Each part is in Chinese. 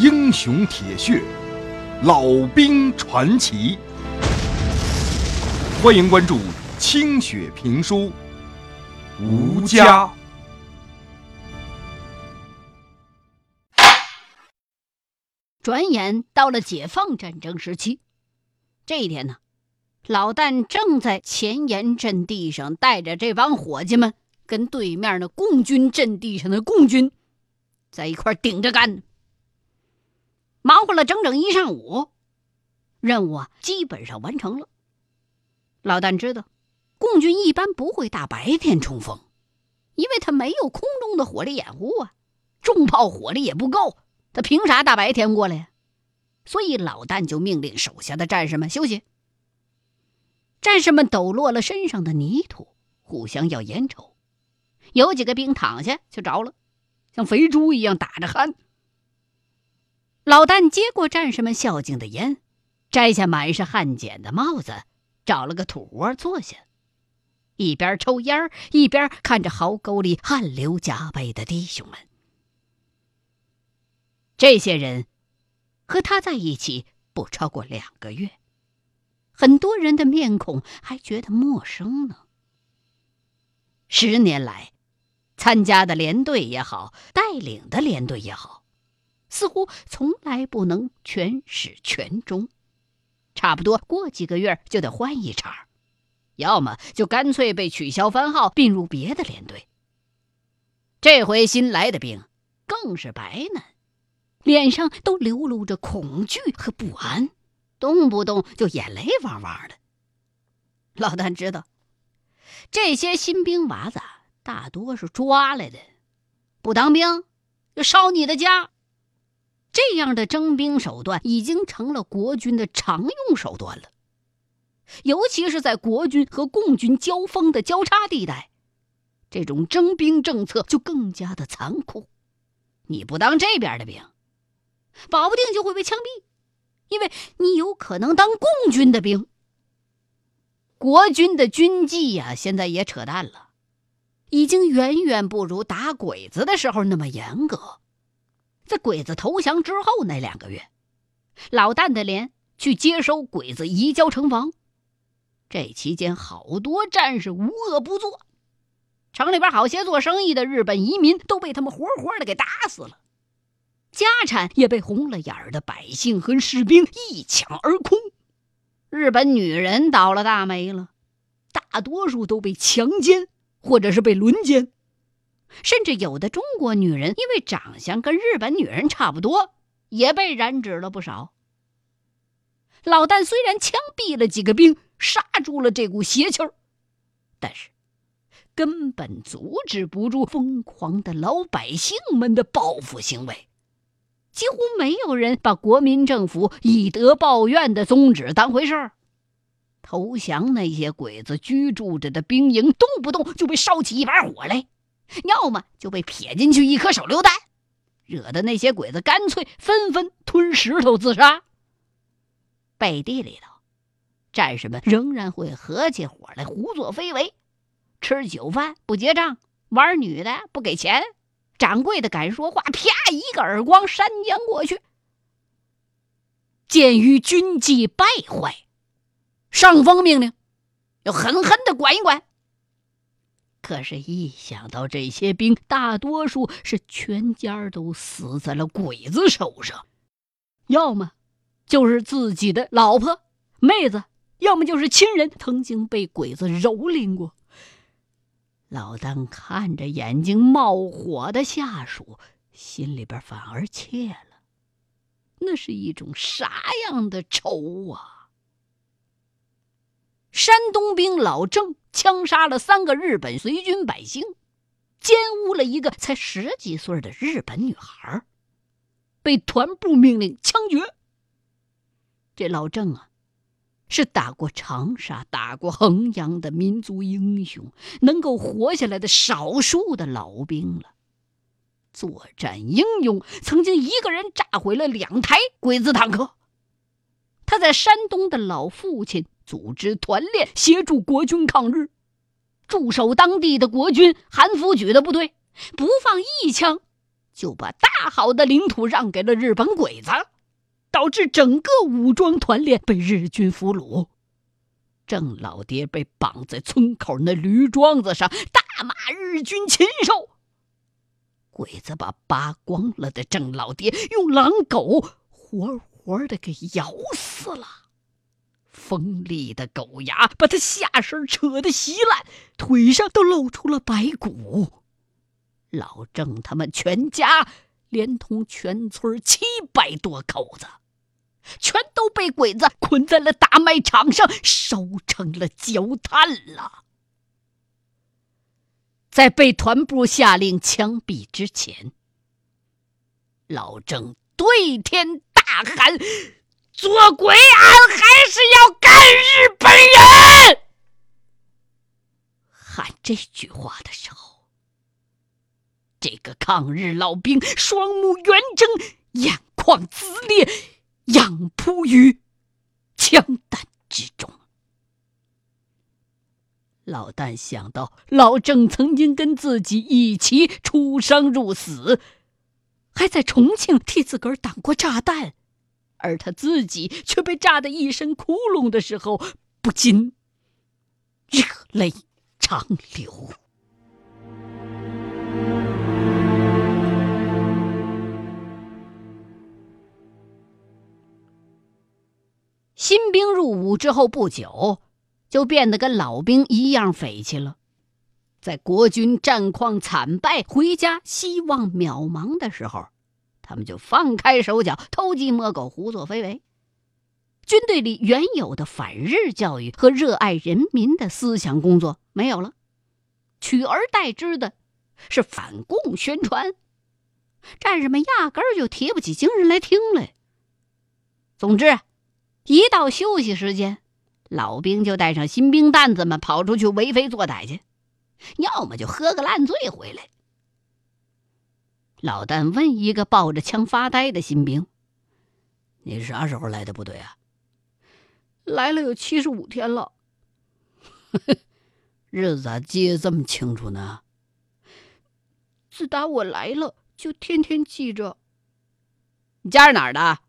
英雄铁血，老兵传奇。欢迎关注清雪评书，吴家。转眼到了解放战争时期，这一天呢，老旦正在前沿阵地上带着这帮伙计们，跟对面的共军阵地上的共军在一块顶着干，忙活了整整一上午，任务啊基本上完成了。老旦知道，共军一般不会大白天冲锋，因为他没有空中的火力掩护啊，重炮火力也不够。他凭啥大白天过来呀？所以老旦就命令手下的战士们休息。战士们抖落了身上的泥土，互相要烟抽。有几个兵躺下就着了，像肥猪一样打着鼾。老旦接过战士们孝敬的烟，摘下满是汗碱的帽子，找了个土窝坐下，一边抽烟一边看着壕沟里汗流浃背的弟兄们。这些人和他在一起不超过两个月，很多人的面孔还觉得陌生呢。十年来，参加的连队也好，带领的连队也好，似乎从来不能全始全终，差不多过几个月就得换一茬，要么就干脆被取消番号，并入别的连队。这回新来的兵更是白嫩。脸上都流露着恐惧和不安，动不动就眼泪汪汪的。老旦知道，这些新兵娃子大多是抓来的，不当兵就烧你的家。这样的征兵手段已经成了国军的常用手段了，尤其是在国军和共军交锋的交叉地带，这种征兵政策就更加的残酷。你不当这边的兵。保不定就会被枪毙，因为你有可能当共军的兵。国军的军纪呀，现在也扯淡了，已经远远不如打鬼子的时候那么严格。在鬼子投降之后那两个月，老旦的连去接收鬼子移交城防，这期间好多战士无恶不作，城里边好些做生意的日本移民都被他们活活的给打死了。家产也被红了眼儿的百姓和士兵一抢而空，日本女人倒了大霉了，大多数都被强奸或者是被轮奸，甚至有的中国女人因为长相跟日本女人差不多，也被染指了不少。老旦虽然枪毙了几个兵，刹住了这股邪气儿，但是根本阻止不住疯狂的老百姓们的报复行为。几乎没有人把国民政府以德报怨的宗旨当回事儿。投降那些鬼子居住着的兵营，动不动就被烧起一把火来，要么就被撇进去一颗手榴弹，惹得那些鬼子干脆纷纷吞石头自杀。背地里头，战士们仍然会合起伙来胡作非为，吃酒饭不结账，玩女的不给钱。掌柜的敢说话，啪一个耳光扇将过去。鉴于军纪败坏，上峰命令要狠狠的管一管。可是，一想到这些兵大多数是全家都死在了鬼子手上，要么就是自己的老婆、妹子，要么就是亲人曾经被鬼子蹂躏过。老丹看着眼睛冒火的下属，心里边反而怯了。那是一种啥样的仇啊！山东兵老郑枪杀了三个日本随军百姓，奸污了一个才十几岁的日本女孩，被团部命令枪决。这老郑啊！是打过长沙、打过衡阳的民族英雄，能够活下来的少数的老兵了。作战英勇，曾经一个人炸毁了两台鬼子坦克。他在山东的老父亲组织团练，协助国军抗日，驻守当地的国军韩福举的部队，不放一枪，就把大好的领土让给了日本鬼子，导致整个武装团练被日军俘虏。郑老爹被绑在村口那驴桩子上，大骂日军禽兽。鬼子把扒光了的郑老爹用狼狗活活的给咬死了，锋利的狗牙把他下身扯得稀烂，腿上都露出了白骨。老郑他们全家，连同全村七百多口子，全都被鬼子捆在了大卖场上，烧成了焦炭了。在被团部下令枪毙之前，老郑对天大喊：“做鬼，俺还是要干日本人！”喊这句话的时候，这个抗日老兵双目圆睁，眼眶眦裂，仰扑于枪弹之中。老旦想到老郑曾经跟自己一起出生入死，还在重庆替自个儿挡过炸弹，而他自己却被炸得一身窟窿的时候，不禁热泪长流。新兵入伍之后不久。就变得跟老兵一样匪气了，在国军战况惨败、回家希望渺茫的时候，他们就放开手脚，偷鸡摸狗、胡作非为。军队里原有的反日教育和热爱人民的思想工作没有了，取而代之的是反共宣传。战士们压根儿就提不起精神来听来。总之，一到休息时间。老兵就带上新兵蛋子们跑出去为非作歹去，要么就喝个烂醉回来。老旦问一个抱着枪发呆的新兵：“你啥时候来的部队啊？”“来了有七十五天了。”“日子咋记得这么清楚呢？”“自打我来了，就天天记着。”“你家是哪儿的？”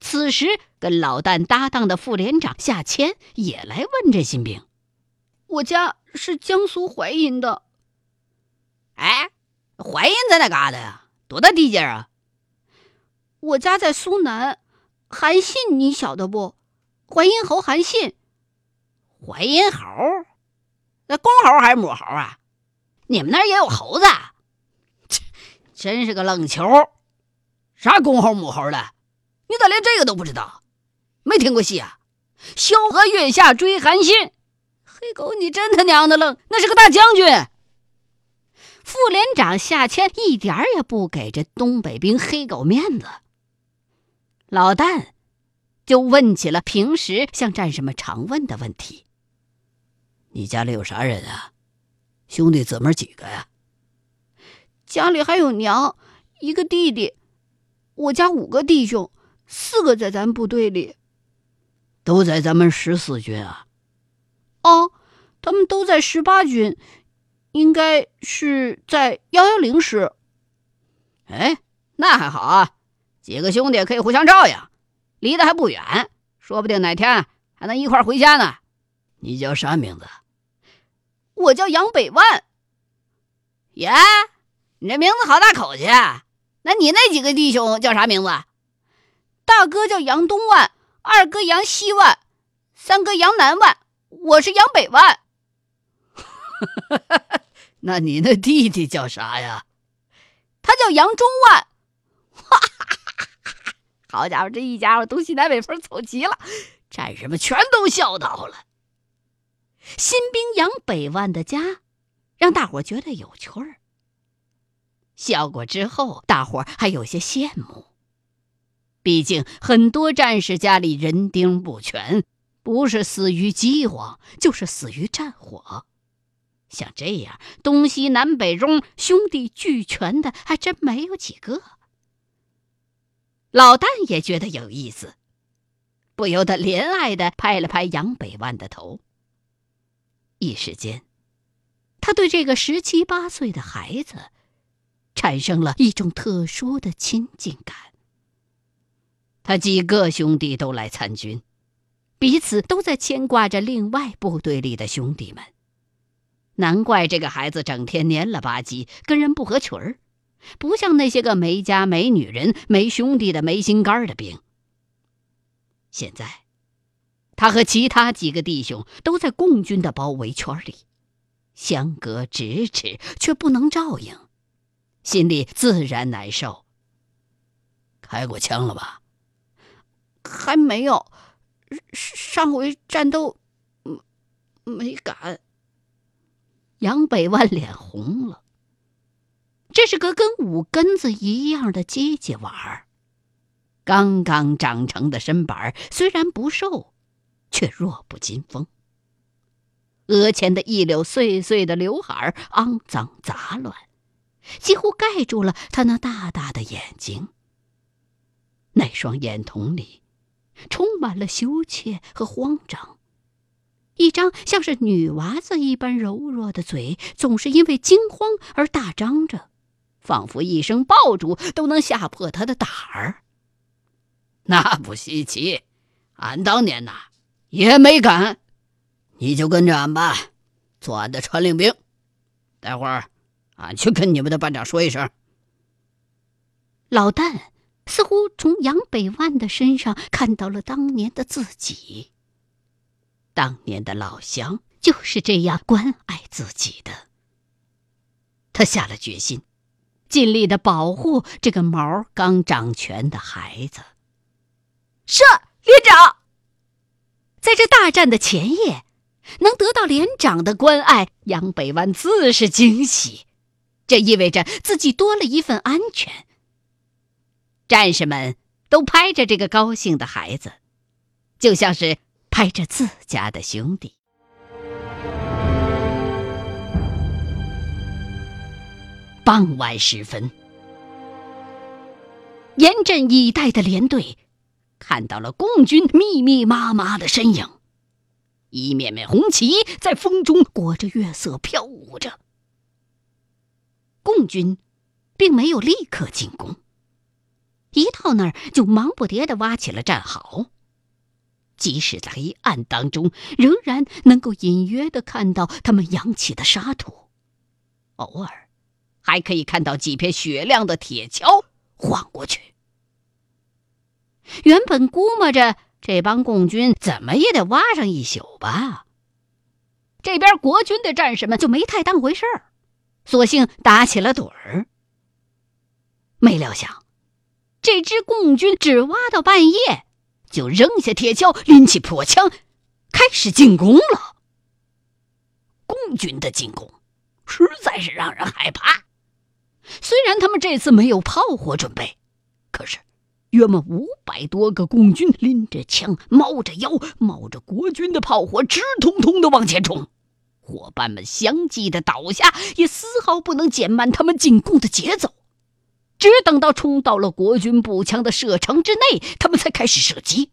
此时，跟老旦搭档的副连长夏谦也来问这新兵：“我家是江苏淮阴的。”“哎，淮阴在哪嘎达呀？多大地界啊？”“我家在苏南，韩信你晓得不？淮阴侯韩信。”“淮阴侯？那公猴还是母猴啊？你们那儿也有猴子？切，真是个愣球！啥公猴母猴的？”你咋连这个都不知道？没听过戏啊？萧何月下追韩信，黑狗，你真他娘的愣！那是个大将军。副连长夏谦一点儿也不给这东北兵黑狗面子。老旦就问起了平时向战士们常问的问题：“你家里有啥人啊？兄弟姊妹几个呀？”家里还有娘，一个弟弟。我家五个弟兄。四个在咱部队里，都在咱们十四军啊。哦，他们都在十八军，应该是在幺幺零师。哎，那还好啊，几个兄弟可以互相照应，离得还不远，说不定哪天还能一块回家呢。你叫啥名字？我叫杨北万。耶，你这名字好大口气啊！那你那几个弟兄叫啥名字？大哥叫杨东万，二哥杨西万，三哥杨南万，我是杨北万。那你那弟弟叫啥呀？他叫杨中万。哇哈哈好家伙，这一家伙东西南北风凑齐了，战士们全都笑倒了。新兵杨北万的家，让大伙觉得有趣儿。笑过之后，大伙还有些羡慕。毕竟，很多战士家里人丁不全，不是死于饥荒，就是死于战火。像这样东西南北中兄弟俱全的，还真没有几个。老旦也觉得有意思，不由得怜爱的拍了拍杨百万的头。一时间，他对这个十七八岁的孩子产生了一种特殊的亲近感。他几个兄弟都来参军，彼此都在牵挂着另外部队里的兄弟们。难怪这个孩子整天蔫了吧唧，跟人不合群儿，不像那些个没家没女人、没兄弟的没心肝的兵。现在，他和其他几个弟兄都在共军的包围圈里，相隔咫尺却不能照应，心里自然难受。开过枪了吧？还没有，上回战斗，没敢。杨百万脸红了。这是个跟五根子一样的机器娃儿，刚刚长成的身板虽然不瘦，却弱不禁风。额前的一绺碎碎的刘海肮脏杂乱，几乎盖住了他那大大的眼睛。那双眼瞳里。充满了羞怯和慌张，一张像是女娃子一般柔弱的嘴，总是因为惊慌而大张着，仿佛一声爆竹都能吓破他的胆儿。那不稀奇，俺当年呐也没敢。你就跟着俺吧，做俺的传令兵。待会儿，俺去跟你们的班长说一声。老旦。似乎从杨百万的身上看到了当年的自己。当年的老乡就是这样关爱自己的。他下了决心，尽力的保护这个毛刚长全的孩子。是连长，在这大战的前夜，能得到连长的关爱，杨北湾自是惊喜。这意味着自己多了一份安全。战士们都拍着这个高兴的孩子，就像是拍着自家的兄弟。傍晚时分，严阵以待的连队看到了共军密密麻麻的身影，一面面红旗在风中裹着月色飘舞着。共军并没有立刻进攻。一到那儿，就忙不迭地挖起了战壕。即使在黑暗当中，仍然能够隐约的看到他们扬起的沙土，偶尔还可以看到几片雪亮的铁锹晃过去。原本估摸着这帮共军怎么也得挖上一宿吧，这边国军的战士们就没太当回事儿，索性打起了盹儿。没料想。这支共军只挖到半夜，就扔下铁锹，拎起破枪，开始进攻了。共军的进攻实在是让人害怕。虽然他们这次没有炮火准备，可是约莫五百多个共军拎着枪，猫着腰，冒着国军的炮火，直通通的往前冲。伙伴们相继的倒下，也丝毫不能减慢他们进攻的节奏。只等到冲到了国军步枪的射程之内，他们才开始射击。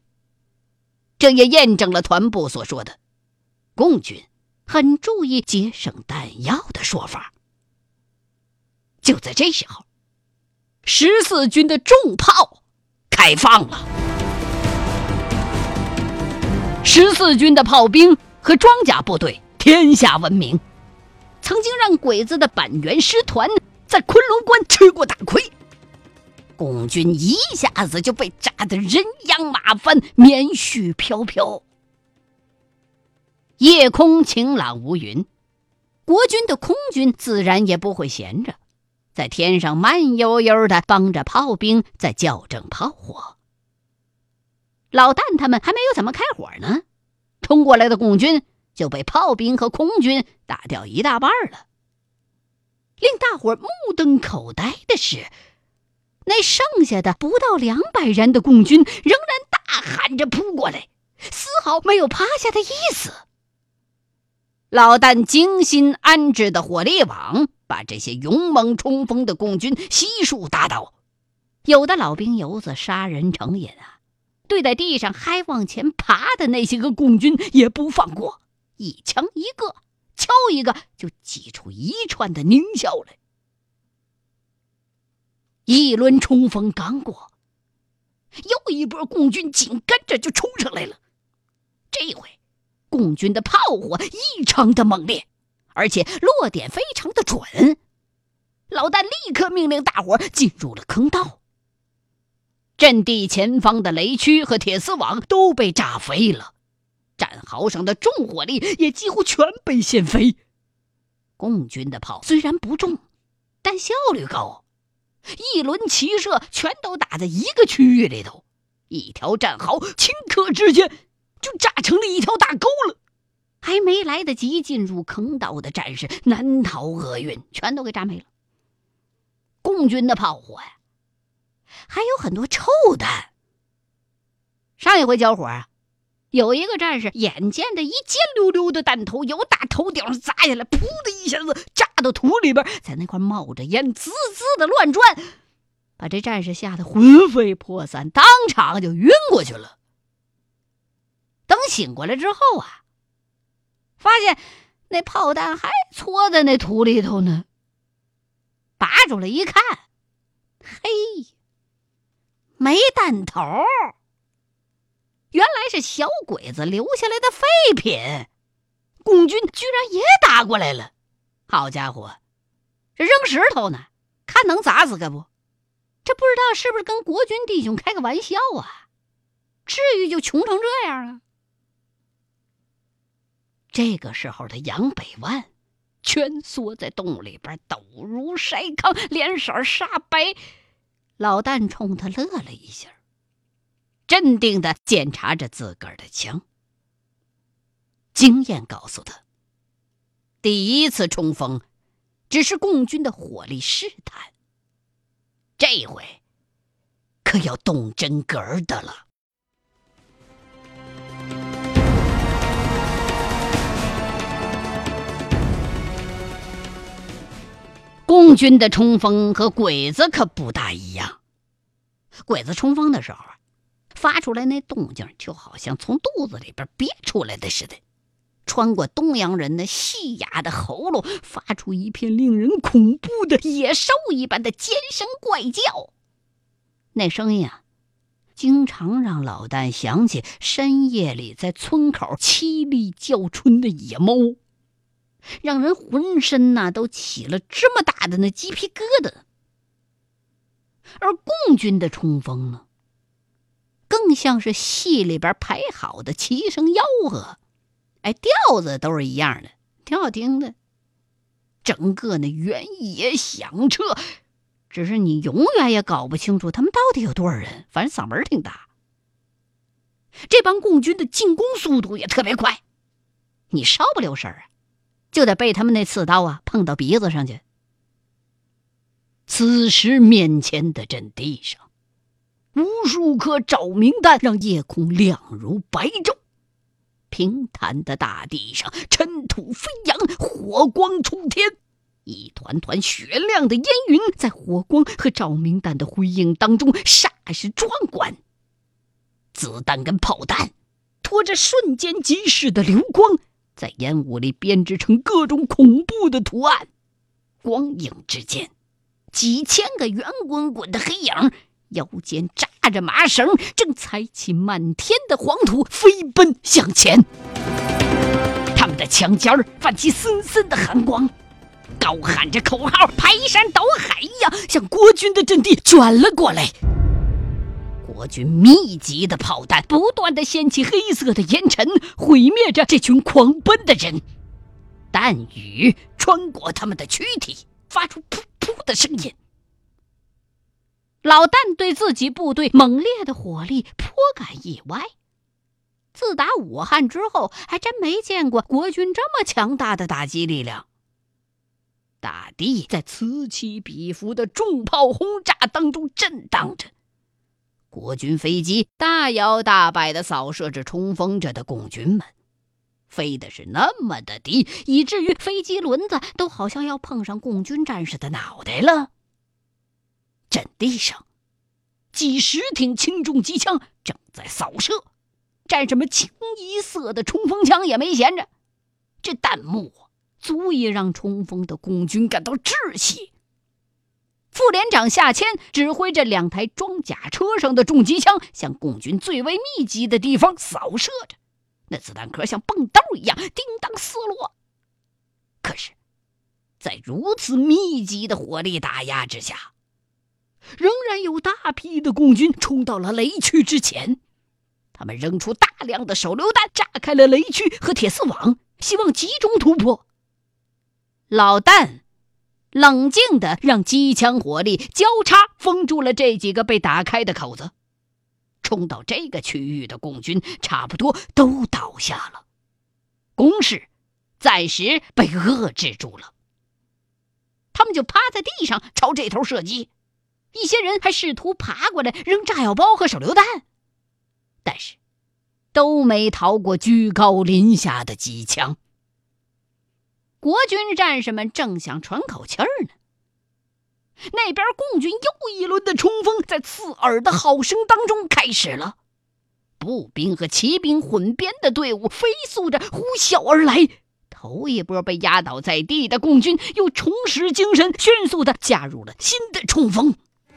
这也验证了团部所说的“共军很注意节省弹药”的说法。就在这时候，十四军的重炮开放了。十四军的炮兵和装甲部队天下闻名，曾经让鬼子的板垣师团。在昆仑关吃过大亏，共军一下子就被炸得人仰马翻、棉絮飘飘。夜空晴朗无云，国军的空军自然也不会闲着，在天上慢悠悠的帮着炮兵在校正炮火。老旦他们还没有怎么开火呢，冲过来的共军就被炮兵和空军打掉一大半了。令大伙目瞪口呆的是，那剩下的不到两百人的共军仍然大喊着扑过来，丝毫没有趴下的意思。老旦精心安置的火力网把这些勇猛冲锋的共军悉数打倒，有的老兵油子杀人成瘾啊，对在地上还往前爬的那些个共军也不放过，一枪一个。敲一个，就挤出一串的狞笑来。一轮冲锋刚过，又一波共军紧跟着就冲上来了。这回，共军的炮火异常的猛烈，而且落点非常的准。老旦立刻命令大伙进入了坑道。阵地前方的雷区和铁丝网都被炸飞了，战壕上的重火力也几乎全被掀飞。共军的炮虽然不重，但效率高，一轮齐射全都打在一个区域里头，一条战壕顷刻之间就炸成了一条大沟了。还没来得及进入坑道的战士难逃厄运，全都给炸没了。共军的炮火呀！还有很多臭弹。上一回交火啊，有一个战士眼见的一尖溜溜的弹头由大头顶上砸下来，噗的一下子炸到土里边，在那块冒着烟，滋滋的乱转，把这战士吓得魂飞魄散，当场就晕过去了。等醒过来之后啊，发现那炮弹还搓在那土里头呢，拔出来一看，嘿。没弹头，原来是小鬼子留下来的废品。共军居然也打过来了，好家伙，这扔石头呢，看能砸死个不？这不知道是不是跟国军弟兄开个玩笑啊？至于就穷成这样啊？这个时候的杨百万蜷缩在洞里边，抖如筛糠，脸色煞白。老旦冲他乐了一下，镇定的检查着自个儿的枪。经验告诉他，第一次冲锋只是共军的火力试探，这回可要动真格的了。共军的冲锋和鬼子可不大一样。鬼子冲锋的时候，发出来那动静就好像从肚子里边憋出来的似的，穿过东洋人那细哑的喉咙，发出一片令人恐怖的野兽一般的尖声怪叫。那声音啊，经常让老旦想起深夜里在村口凄厉叫春的野猫。让人浑身呐都起了这么大的那鸡皮疙瘩。而共军的冲锋呢，更像是戏里边排好的齐声吆喝，哎，调子都是一样的，挺好听的。整个那原野响彻，只是你永远也搞不清楚他们到底有多少人，反正嗓门挺大。这帮共军的进攻速度也特别快，你稍不留神啊。就得被他们那刺刀啊碰到鼻子上去。此时面前的阵地上，无数颗照明弹让夜空亮如白昼。平坦的大地上，尘土飞扬，火光冲天，一团团雪亮的烟云在火光和照明弹的辉映当中煞是壮观。子弹跟炮弹拖着瞬间即逝的流光。在烟雾里编织成各种恐怖的图案，光影之间，几千个圆滚滚的黑影，腰间扎着麻绳，正踩起满天的黄土飞奔向前。他们的枪尖泛起森森的寒光，高喊着口号，排山倒海一样向国军的阵地卷了过来。国军密集的炮弹不断的掀起黑色的烟尘，毁灭着这群狂奔的人。弹雨穿过他们的躯体，发出噗噗的声音。老旦对自己部队猛烈的火力颇感意外。自打武汉之后，还真没见过国军这么强大的打击力量。大地在此起彼伏的重炮轰炸当中震荡着。国军飞机大摇大摆地扫射着冲锋着的共军们，飞的是那么的低，以至于飞机轮子都好像要碰上共军战士的脑袋了。阵地上，几十挺轻重机枪正在扫射，战士们清一色的冲锋枪也没闲着，这弹幕足以让冲锋的共军感到窒息。副连长夏谦指挥着两台装甲车上的重机枪，向共军最为密集的地方扫射着。那子弹壳像蹦豆一样叮当四落。可是，在如此密集的火力打压之下，仍然有大批的共军冲到了雷区之前。他们扔出大量的手榴弹，炸开了雷区和铁丝网，希望集中突破。老旦冷静地让机枪火力交叉封住了这几个被打开的口子。冲到这个区域的共军差不多都倒下了，攻势暂时被遏制住了。他们就趴在地上朝这头射击，一些人还试图爬过来扔炸药包和手榴弹，但是都没逃过居高临下的机枪。国军战士们正想喘口气儿呢。那边共军又一轮的冲锋在刺耳的号声当中开始了，步兵和骑兵混编的队伍飞速着呼啸而来。头一波被压倒在地的共军又重拾精神，迅速的加入了新的冲锋。